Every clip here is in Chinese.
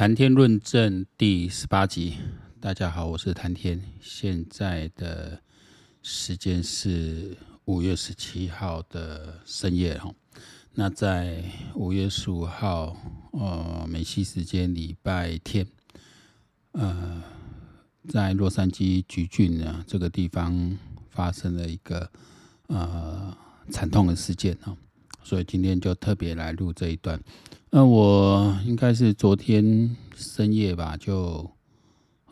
谈天论证第十八集，大家好，我是谈天。现在的时间是五月十七号的深夜哈。那在五月十五号，呃，美西时间礼拜天，呃，在洛杉矶橘郡呢这个地方发生了一个呃惨痛的事件哈，所以今天就特别来录这一段。那我应该是昨天深夜吧，就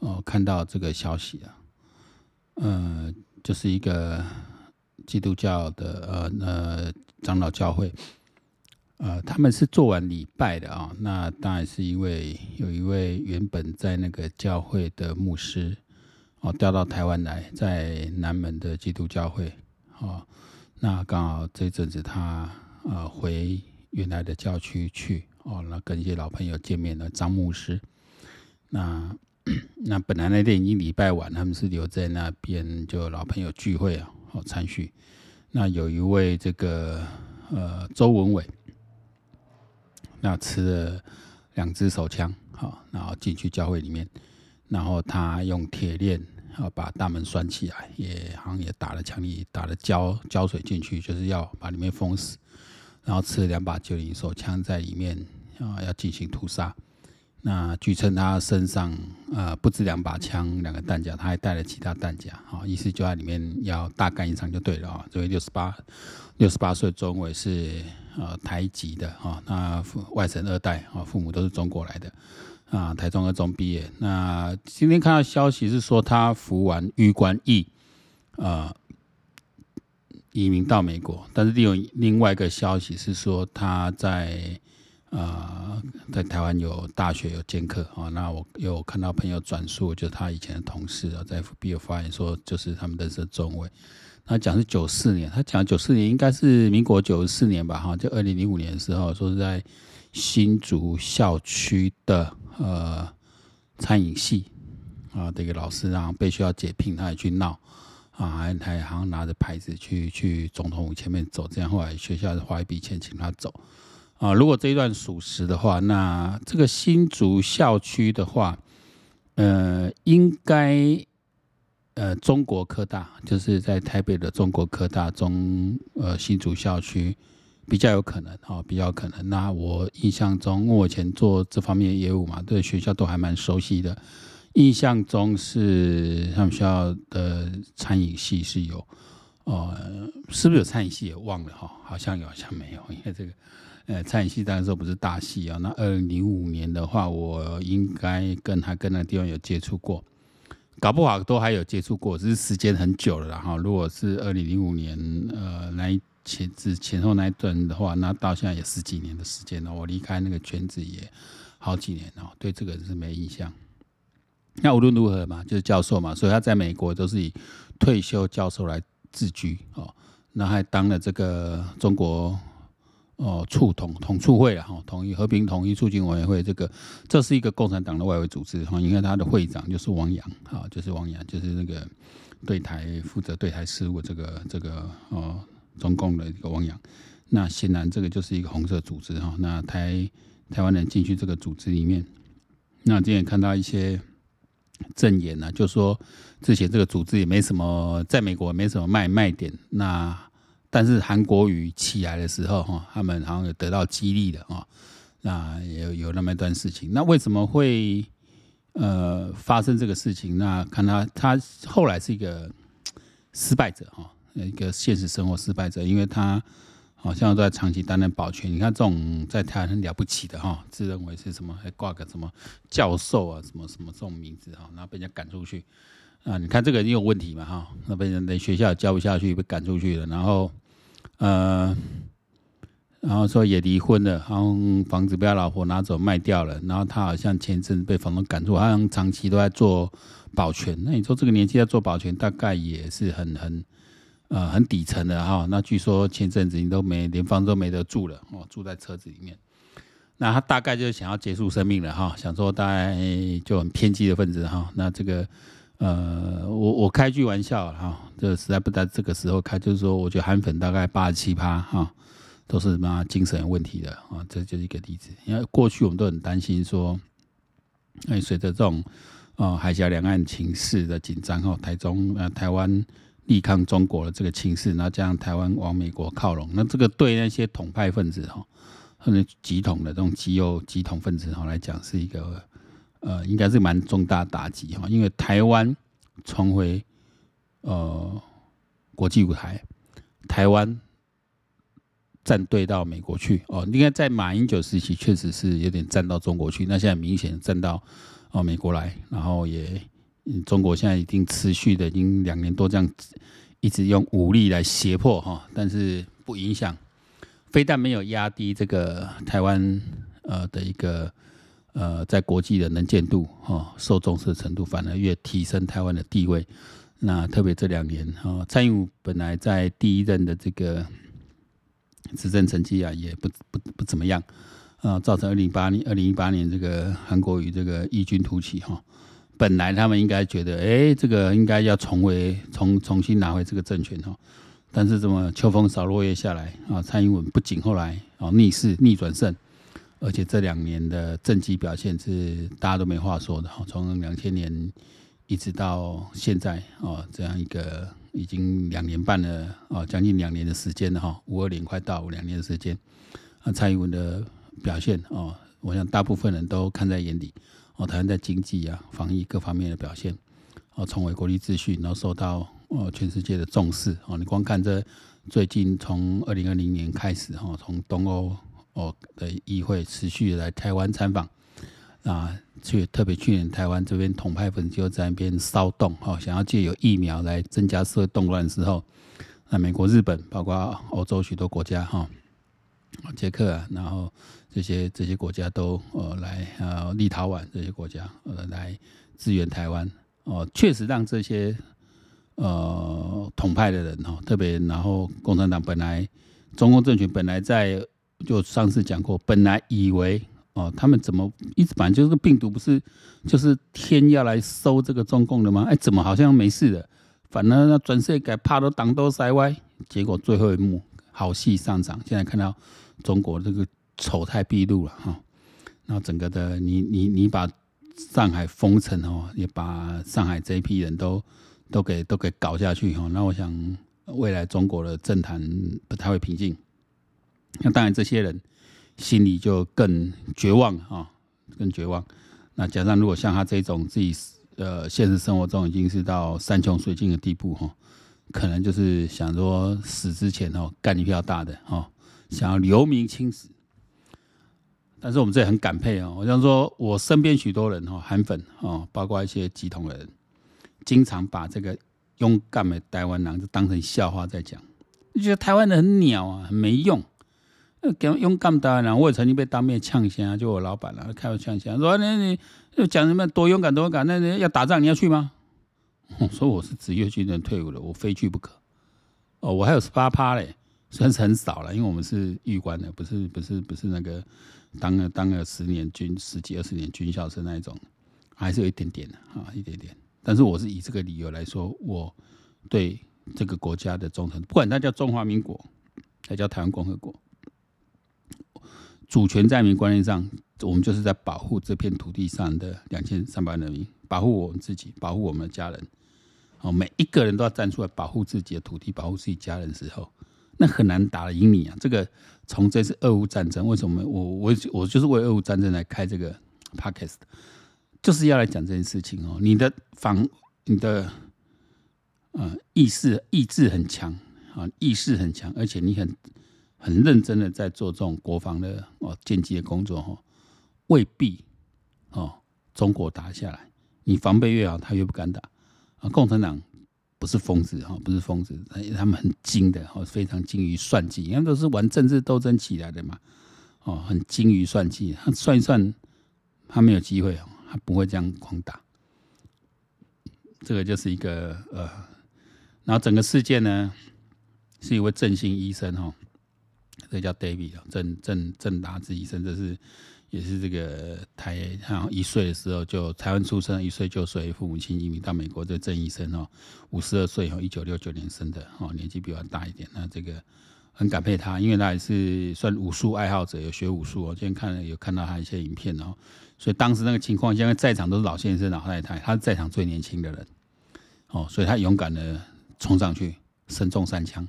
哦看到这个消息了，呃，就是一个基督教的呃呃长老教会，呃，他们是做完礼拜的啊，那当然是因为有一位原本在那个教会的牧师哦调到台湾来，在南门的基督教会哦，那刚好这阵子他呃回原来的教区去。哦，那跟一些老朋友见面了，张牧师。那那本来那天已经礼拜晚，他们是留在那边就老朋友聚会啊，哦参叙。那有一位这个呃周文伟，那持了两支手枪，好，然后进去教会里面，然后他用铁链啊把大门拴起来，也好像也打了枪里打了胶胶水进去，就是要把里面封死。然后持了两把九零手枪在里面。啊，要进行屠杀。那据称他身上呃不止两把枪，两个弹夹，他还带了其他弹夹。啊，意思就在里面要大干一场就对了啊。这位六十八六十八岁中尉是呃台籍的啊，那外省二代啊，父母都是中国来的啊，台中二中毕业。那今天看到消息是说他服完预官役，呃，移民到美国。但是另有另外一个消息是说他在。呃，在台湾有大学有兼课啊，那我有看到朋友转述，就他以前的同事啊，在 FB 有发言说，就是他们的是中尉，他讲是九四年，他讲九四年应该是民国九十四年吧，哈，就二零零五年的时候，说是在新竹校区的呃餐饮系啊的一个老师，然后被学校解聘，他也去闹啊，还还好像拿着牌子去去总统府前面走，这样后来学校花一笔钱请他走。啊，如果这一段属实的话，那这个新竹校区的话，呃，应该呃中国科大就是在台北的中国科大中呃新竹校区比较有可能哈，比较可能。那我印象中，我以前做这方面的业务嘛，对学校都还蛮熟悉的。印象中是他们学校的餐饮系是有，呃，是不是有餐饮系也忘了哈，好像有，好像没有，因为这个。呃，餐饮系当然说不是大系啊。那二零零五年的话，我应该跟他跟那地方有接触过，搞不好都还有接触过，只是时间很久了然后。如果是二零零五年，呃，来前之前后那一段的话，那到现在也十几年的时间了。我离开那个圈子也好几年了，对这个人是没印象。那无论如何嘛，就是教授嘛，所以他在美国都是以退休教授来自居哦。那还当了这个中国。哦，促统统促会啊，哈，统一和平统一促进委员会，这个这是一个共产党的外围组织哈，因为他的会长就是王洋啊，就是王洋，就是那个对台负责对台事务这个这个哦，中共的一个汪洋。那显然这个就是一个红色组织哈，那台台湾人进去这个组织里面，那今天看到一些证言呢，就说之前这个组织也没什么，在美国没什么卖卖点，那。但是韩国瑜起来的时候，哈，他们好像有得到激励的啊，那有有那么一段事情。那为什么会呃发生这个事情？那看他他后来是一个失败者哈，一个现实生活失败者，因为他好像都在长期担任保全。你看这种在台湾很了不起的哈，自认为是什么还挂个什么教授啊，什么什么这种名字哈，然后被人家赶出去。啊，你看这个人有问题嘛哈？那被人连学校也教不下去，被赶出去了。然后，呃，然后说也离婚了，然后房子被他老婆拿走卖掉了。然后他好像前阵被房东赶出，好像长期都在做保全。那你说这个年纪要做保全，大概也是很很呃很底层的哈。那据说前阵子你都没连房都没得住了哦，住在车子里面。那他大概就是想要结束生命了哈，想说大概就很偏激的分子哈。那这个。呃，我我开句玩笑哈，这实在不在这个时候开，就是说，我觉得韩粉大概八十七趴哈，都是什么精神有问题的啊，这就是一个例子。因为过去我们都很担心说，那随着这种呃海峡两岸情势的紧张哈，台中呃台湾力抗中国的这个情势，然后加上台湾往美国靠拢，那这个对那些统派分子哈，或者极统的这种极右极统分子哈来讲，是一个呃应该是蛮重大打击哈，因为台湾重回呃国际舞台，台湾。站队到美国去哦，应该在马英九时期确实是有点站到中国去，那现在明显站到哦美国来，然后也中国现在已经持续的已经两年多这样一直用武力来胁迫哈，但是不影响，非但没有压低这个台湾呃的一个呃在国际的能见度哈，受重视的程度，反而越提升台湾的地位。那特别这两年哈，蔡英文本来在第一任的这个。执政成绩啊也不不不怎么样，啊，造成二零一八年二零一八年这个韩国瑜这个异军突起哈，本来他们应该觉得，哎、这个应该要重回重重新拿回这个政权哈，但是怎么秋风扫落叶下来啊？蔡英文不仅后来啊逆势逆转胜，而且这两年的政绩表现是大家都没话说的哈，从两千年一直到现在哦这样一个。已经两年半了哦，将近两年的时间了哈，五二零快到两年的时间，啊，蔡英文的表现哦，我想大部分人都看在眼里哦，台湾在经济啊、防疫各方面的表现哦，重回国际秩序，然后受到哦全世界的重视哦。你光看这最近从二零二零年开始哈，从东欧哦的议会持续来台湾参访。啊，去特别去年台湾这边统派分子就在那边骚动哈，想要借由疫苗来增加社会动乱的时候，那美国、日本，包括欧洲许多国家哈，捷克啊，然后这些这些国家都呃来呃立陶宛这些国家呃来支援台湾哦，确实让这些呃统派的人哦，特别然后共产党本来中共政权本来在就上次讲过，本来以为。哦，他们怎么一直反正就是病毒，不是就是天要来收这个中共的吗？哎，怎么好像没事的？反正那转世改怕都挡都塞歪，结果最后一幕好戏上场。现在看到中国这个丑态毕露了哈，那整个的你你你把上海封城哦，也把上海这一批人都都给都给搞下去哈。那我想未来中国的政坛不太会平静。那当然这些人。心里就更绝望啊，更绝望。那加上如果像他这种自己呃现实生活中已经是到山穷水尽的地步哈，可能就是想说死之前哦干一票大的哦，想要留名青史。但是我们这里很感佩哦，我想说我身边许多人哦韩粉哦，包括一些集统人，经常把这个勇敢的台湾人就当成笑话在讲，就觉得台湾人很鸟啊，很没用。跟勇敢的人，我也曾经被当面呛声，就我老板了，开我呛声，说你你又讲什么多勇敢多勇敢？那你要打仗你要去吗？我说我是职业军人退伍了，我非去不可。哦，我还有十八趴嘞，虽然是很少了，因为我们是预官的，不是不是不是那个当了当了十年军十几二十年军校生那一种，还是有一点点的啊，一点点。但是我是以这个理由来说，我对这个国家的忠诚，不管它叫中华民国，还叫台湾共和国。主权在民观念上，我们就是在保护这片土地上的两千三百万人民，保护我们自己，保护我们的家人。哦，每一个人都要站出来保护自己的土地，保护自己家人的时候，那很难打得赢你啊！这个从这次俄乌战争，为什么我我我就是为俄乌战争来开这个 podcast，就是要来讲这件事情哦。你的防，你的呃意识意志很强啊，意识很强，而且你很。很认真的在做这种国防的哦，间接的工作哈，未必哦，中国打下来，你防备越好，他越不敢打啊。共产党不是疯子哈，不是疯子，他们很精的哦，非常精于算计，因为都是玩政治斗争起来的嘛，哦，很精于算计，他算一算，他没有机会，他不会这样狂打。这个就是一个呃，然后整个事件呢，是一位振兴医生哈。这叫 David 郑郑郑达志医生，这是也是这个台，好像一岁的时候就台湾出生，一岁就随父母亲移民到美国。这郑医生哦，五十二岁哦，一九六九年生的哦，年纪比我大一点。那这个很感佩他，因为他也是算武术爱好者，有学武术。哦今天看了有看到他一些影片哦，所以当时那个情况，因为在场都是老先生、老太太，他是在场最年轻的人哦，所以他勇敢的冲上去，身中三枪，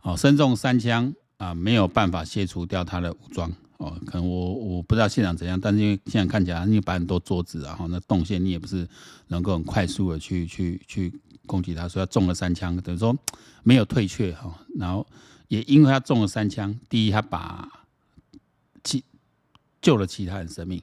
哦，身中三枪啊，没有办法卸除掉他的武装哦，可能我我不知道现场怎样，但是因为现在看起来，你摆很多桌子，然后那动线你也不是能够很快速的去去去攻击他，所以他中了三枪，等于说没有退却哈，然后。也因为他中了三枪，第一他把其救了其他人生命，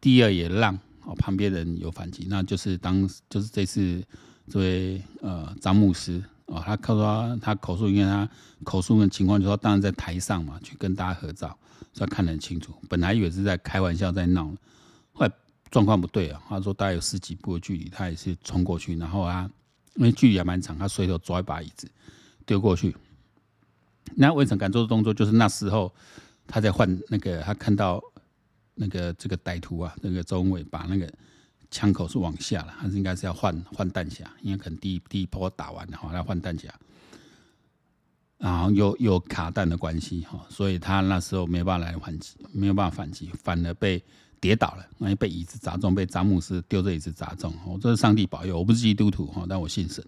第二也让哦旁边人有反击，那就是当就是这次这位呃詹姆斯哦，他他说他口述，因为他口述的情况就说，当然在台上嘛，去跟大家合照，所以看得很清楚。本来以为是在开玩笑在闹，后来状况不对啊，他说大概有十几步的距离，他也是冲过去，然后啊因为距离还蛮长，他随手抓一把椅子丢过去。那魏晨敢做的动作就是那时候他在换那个，他看到那个这个歹徒啊，那个周文伟把那个枪口是往下了，还是应该是要换换弹匣，因为可能第一第一波打完了哈，他换弹匣，然后又有卡弹的关系哈，所以他那时候没办法来反击，没有办法反击，反而被跌倒了，因为被椅子砸中，被詹姆斯丢着椅子砸中。我这是上帝保佑，我不是基督徒哈，但我信神。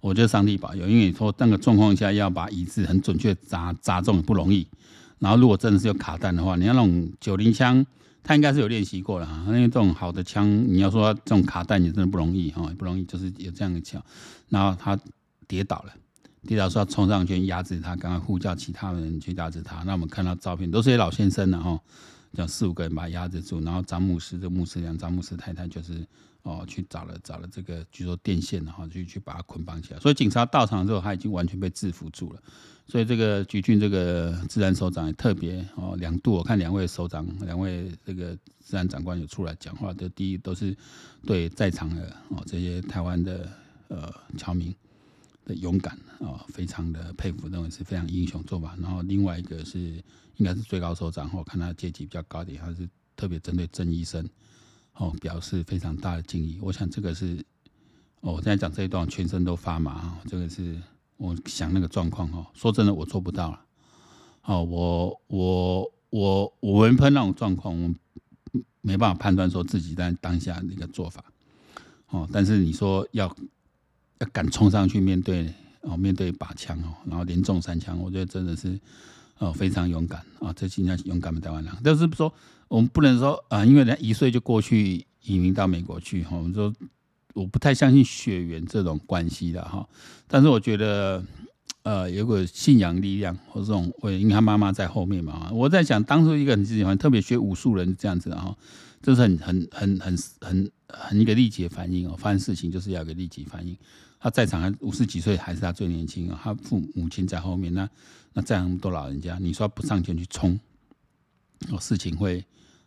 我觉得上帝保佑，因为你说那个状况下要把椅子很准确砸砸中不容易。然后如果真的是有卡弹的话，你要那种九零枪，他应该是有练习过了哈。因为这种好的枪，你要说这种卡弹也真的不容易哈，不容易，就是有这样的枪。然后他跌倒了，跌倒说要冲上去压制他，赶快呼叫其他人去压制他。那我们看到照片都是些老先生了哈，叫四五个人把他压制住。然后詹姆斯这牧师娘，詹姆斯太太就是。哦，去找了找了这个，据说电线，然后去去把他捆绑起来。所以警察到场之后，他已经完全被制服住了。所以这个橘郡这个治安首长也特别哦，两度我看两位首长，两位这个治安长官有出来讲话的。第一都是对在场的哦这些台湾的呃侨民的勇敢啊，非常的佩服，认为是非常英雄做法。然后另外一个是应该是最高首长，我看他阶级比较高点，他是特别针对郑医生。哦，表示非常大的敬意。我想这个是，哦，我现在讲这一段，全身都发麻啊。这个是我想那个状况哦。说真的，我做不到了。哦，我我我我们碰那种状况，我没办法判断说自己在当下那个做法。哦，但是你说要要敢冲上去面对哦，面对一把枪哦，然后连中三枪，我觉得真的是哦非常勇敢啊。这应该是勇敢的台湾人，但是说。我们不能说啊，因为人家一岁就过去移民到美国去哈。我们说我不太相信血缘这种关系的哈。但是我觉得，呃，有个信仰力量或这种，因为他妈妈在后面嘛。我在想，当初一个很喜欢特别学武术人这样子的哈，这是很很很很很很一个立即的反应哦。发生事情就是要一个立即反应。他在场还五十几岁，还是他最年轻啊。他父母亲在后面，那那这样那么多老人家，你说不上前去冲，哦，事情会。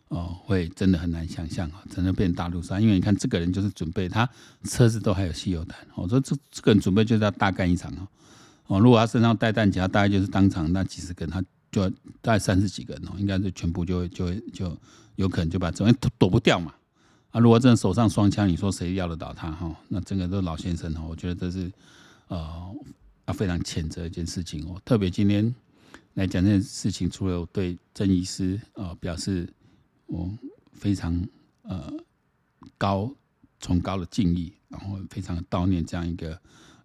哦，会真的很难想象啊，真的变大屠杀。因为你看，这个人就是准备，他车子都还有汽油弹。我说这这个人准备就是要大干一场哦。哦，如果他身上带弹夹，大概就是当场那几十个人，他就大概三十几个人哦，应该是全部就会就会就有可能就把这躲躲不掉嘛。啊，如果真的手上双枪，你说谁要得到他哈？那整个都是老先生哦，我觉得这是呃啊非常谴责一件事情哦。特别今天来讲这件事情，除了我对郑医师啊表示。我非常呃高崇高的敬意，然后非常悼念这样一个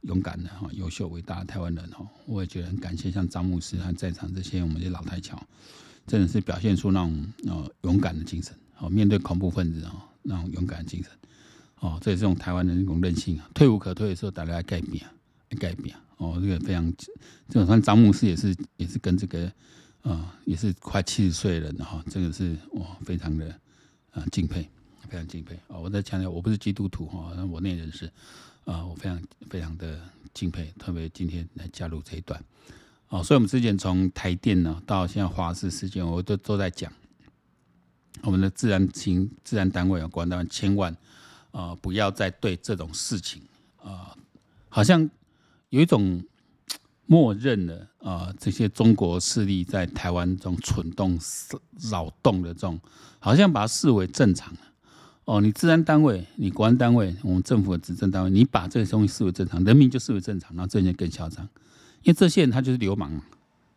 勇敢的哈、优秀伟大的台湾人哈。我也觉得很感谢像张牧师和在场这些我们的老台侨，真的是表现出那种呃勇敢的精神哦，面对恐怖分子哦那种勇敢的精神哦，这也是用台湾的那种韧性啊，退无可退的时候大家来改变，改变哦，这个非常这种像张牧师也是也是跟这个。啊、也是快七十岁的人哈，这个是我非常的啊敬佩，非常敬佩啊！我在强调，我不是基督徒哈，我那人是啊，我非常非常的敬佩，特别今天来加入这一段哦，所以我们之前从台电呢到现在华氏事件，我都都在讲我们的治安情、治安单位啊，官单位千万啊不要再对这种事情啊，好像有一种。默认了啊、呃，这些中国势力在台湾这种蠢动、扰动的这种，好像把它视为正常哦，你治安单位、你国安单位、我们政府的执政单位，你把这个东西视为正常，人民就视为正常，然后这些更嚣张，因为这些人他就是流氓嘛，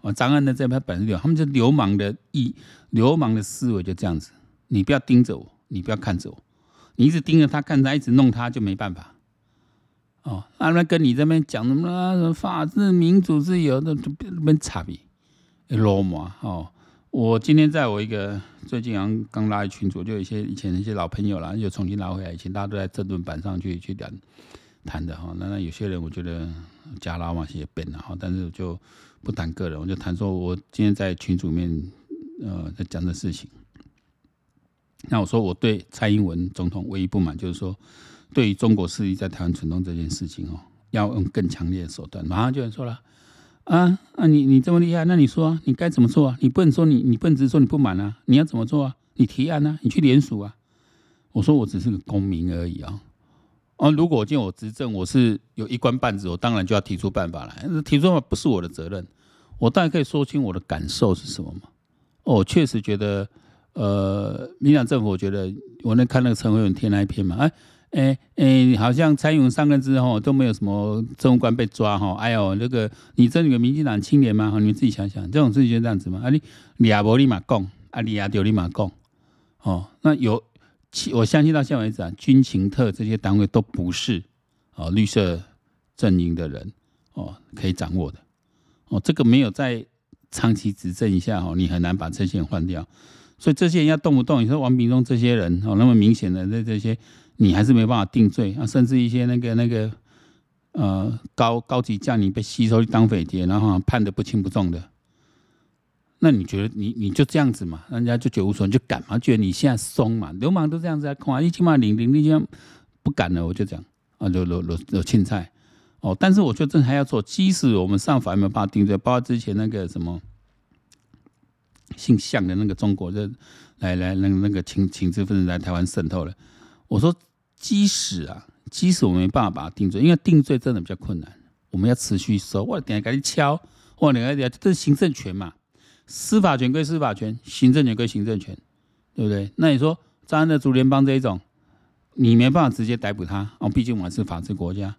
哦，张安的这边本身流，他们就流氓的意，流氓的思维就这样子。你不要盯着我，你不要看着我，你一直盯着他看他，一直弄他就没办法。哦，他们跟你这边讲什么什么法治、民主、自由的，都没差别，罗马哦。我今天在我一个最近刚刚拉一群组，就有一些以前的一些老朋友啦，又重新拉回来。以前大家都在政论板上去去聊谈的哈。那那有些人我觉得加拉嘛也变了哈，但是就不谈个人，我就谈说我今天在群组里面呃在讲的事情。那我说我对蔡英文总统唯一不满就是说，对于中国势力在台湾蠢动这件事情哦，要用更强烈的手段。马上就有人说了。啊啊！你你这么厉害，那你说啊，你该怎么做啊？你不能说你你不能只说你不满啊，你要怎么做啊？你提案啊，你去联署啊。我说我只是个公民而已啊。啊如果我今天我执政，我是有一官半职，我当然就要提出办法来。提出办法不是我的责任，我当然可以说清我的感受是什么嘛。我确实觉得，呃，民进政府，我觉得我那看那个陈慧文贴那一篇嘛，哎。哎哎，好像蔡英文上任之后都没有什么政务官被抓哈。哎呦，那个你这里有民进党青年吗？你们自己想想，这种事情就这样子吗？啊，你你亚伯立马讲，啊，你亚丢立马讲。哦，那有，我相信到现在为止啊，军情特这些单位都不是哦绿色阵营的人哦可以掌握的。哦，这个没有在长期执政一下哦，你很难把这些人换掉。所以这些人要动不动，你说王炳忠这些人哦，那么明显的这这些。你还是没办法定罪啊，甚至一些那个那个呃高高级将领被吸收去当匪谍，然后判的不轻不重的，那你觉得你你就这样子嘛？人家就觉得无所谓，就敢嘛？觉得你现在松嘛？流氓都这样子啊，看一起码领领，你这样不敢了，我就讲啊，就搂搂搂青菜哦。但是我觉得这还要做，即使我们上法院没有办法定罪，包括之前那个什么姓向的那个中国的来来那个那个情情治分子来台湾渗透了，我说。即使啊，即使我们没办法把它定罪，因为定罪真的比较困难，我们要持续收。我等下赶紧敲，我等下等下，这是行政权嘛，司法权归司法权，行政权归行政权，对不对？那你说张安的竹联帮这一种，你没办法直接逮捕他哦，毕竟我们是法治国家，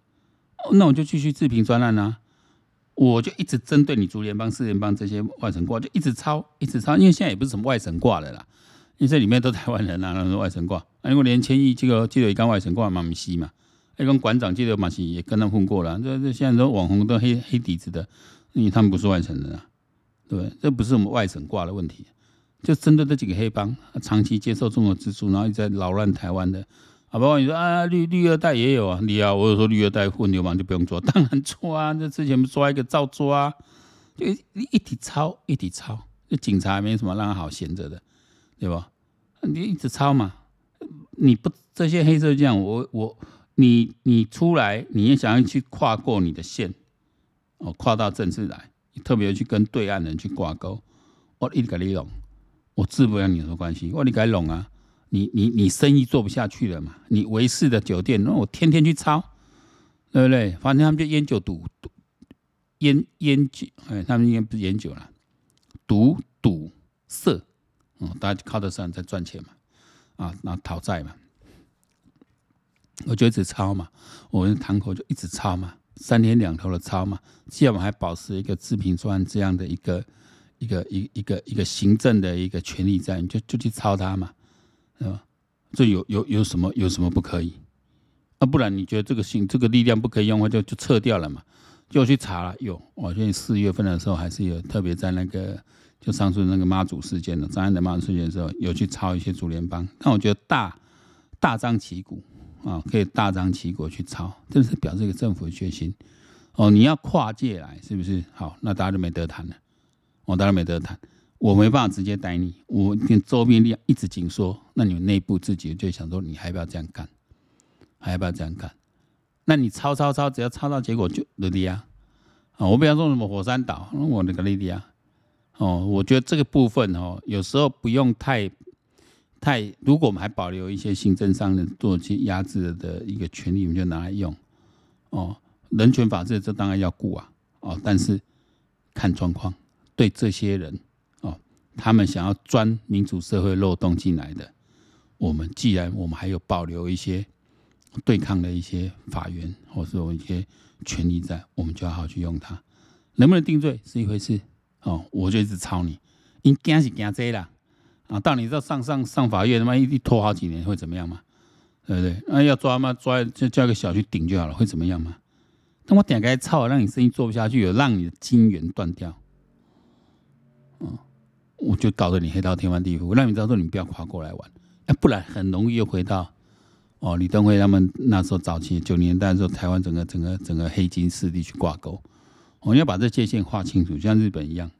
哦那我就继续自评专案啊，我就一直针对你竹联帮、四联帮这些外省挂，就一直抄，一直抄，因为现在也不是什么外省挂的啦。因为这里面都台湾人啊，那是外省挂。啊，因为连千亿这个记得一刚外省挂嘛，咪西嘛。那个馆长记得马西也跟他混过了。这这现在都网红都黑黑底子的，因为他们不是外省人啊，对不对？这不是我们外省挂的问题，就针对这几个黑帮，长期接受中国资助，然后一直在扰乱台湾的。啊，包括你说啊，绿绿二代也有啊，你啊，我有说绿二代混流氓就不用抓，当然错啊。这之前不抓一个照抓，啊，就一一体抄一体抄，那警察没什么让他好闲着的。对吧？你一直抄嘛，你不这些黑色这样，我我你你出来，你也想要去跨过你的线，哦，跨到政治来，特别去跟对岸人去挂钩，我一直跟你弄，我治不了你什么关系，我你该弄啊，你你你生意做不下去了嘛，你维氏的酒店，那我天天去抄，对不对？反正他们就烟酒赌赌，烟烟酒，哎，他们应该不是烟酒了，赌赌色。嗯大家靠得上在赚钱嘛，啊，然后讨债嘛，我就一直抄嘛，我们堂口就一直抄嘛，三天两头的抄嘛，既然我们还保持一个自评专这样的一个一个一一个一个行政的一个权利在，你就就去抄他嘛，是吧？这有有有什么有什么不可以？啊，不然你觉得这个行这个力量不可以用，我就就撤掉了嘛，就去查了，有，我现在四月份的时候还是有特别在那个。就上次那个妈祖事件的张安的妈祖事件的时候，有去抄一些竹联帮，但我觉得大大张旗鼓啊，可以大张旗鼓去抄，这是表示一个政府的决心。哦，你要跨界来，是不是？好，那大家就没得谈了。我当然没得谈，我没办法直接逮你，我跟周边力量一直紧缩，那你们内部自己就想说，你还要不要这样干？还要不要这样干？那你抄抄抄，只要抄到结果就落地啊！啊，我不要说什么火山岛，我那个落地啊。哦，我觉得这个部分哦，有时候不用太太，如果我们还保留一些行政上的做一些压制的一个权利，我们就拿来用。哦，人权法治这当然要顾啊，哦，但是看状况，对这些人哦，他们想要钻民主社会漏洞进来的，我们既然我们还有保留一些对抗的一些法源，或是有一些权利在，我们就要好去用它。能不能定罪是一回事。哦，我就一直抄你。因惊是惊这啦，啊，到你这上上上法院，他妈一一拖好几年会怎么样嘛？对不对？那、要抓嘛，抓就叫个小去顶就好了，会怎么样嘛？但我点开操，让你生意做不下去，有让你的金源断掉，嗯，我就搞得你黑到天翻地覆，我让你知道说你不要跨过来玩，啊、不然很容易又回到哦李登辉他们那时候早期九年代的时候，台湾整个整个整个黑金势力去挂钩，我、哦、要把这界限划清楚，像日本一样，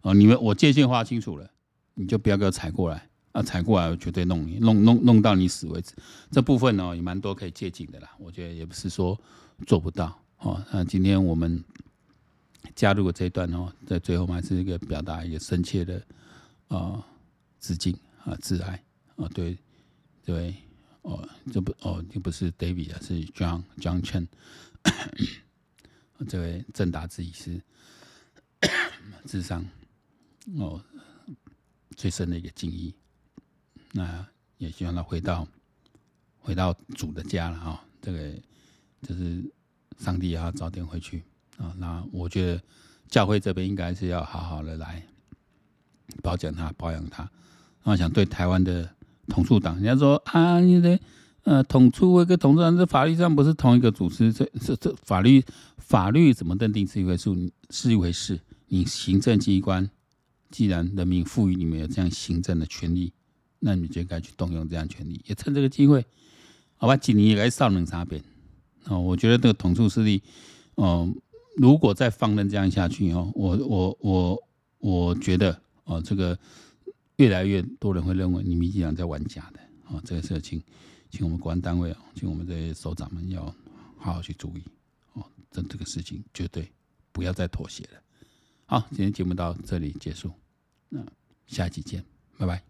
哦，你们我界限划清楚了，你就不要给我踩过来。啊，踩过来我绝对弄你，弄弄弄到你死为止。这部分呢、哦，也蛮多可以借鉴的啦。我觉得也不是说做不到哦。那今天我们加入了这一段哦，在最后还是一个表达一个深切的啊致敬啊致哀啊。对对哦，这不哦，这不是 David 啊，是 John John Chen 这位政达之医师智商哦最深的一个敬意。那也希望他回到回到主的家了啊！这个就是上帝要早点回去啊。那我觉得教会这边应该是要好好的来保奖他、保养他。那我想对台湾的统促党，人家说啊，你的呃统促会跟统促党这法律上不是同一个组织，这这这法律法律怎么认定是一回事？是一回事。你行政机关既然人民赋予你们有这样行政的权利。那你就该去动用这样权利，也趁这个机会，好吧？几年也该上冷茶边哦。我觉得这个统促势力，哦，如果再放任这样下去哦，我我我我觉得哦，这个越来越多人会认为你民进党在玩假的哦。这个事情，请我们国安单位啊，请我们这些首长们要好好去注意哦。这这个事情绝对不要再妥协了。好，今天节目到这里结束，那下期见，拜拜。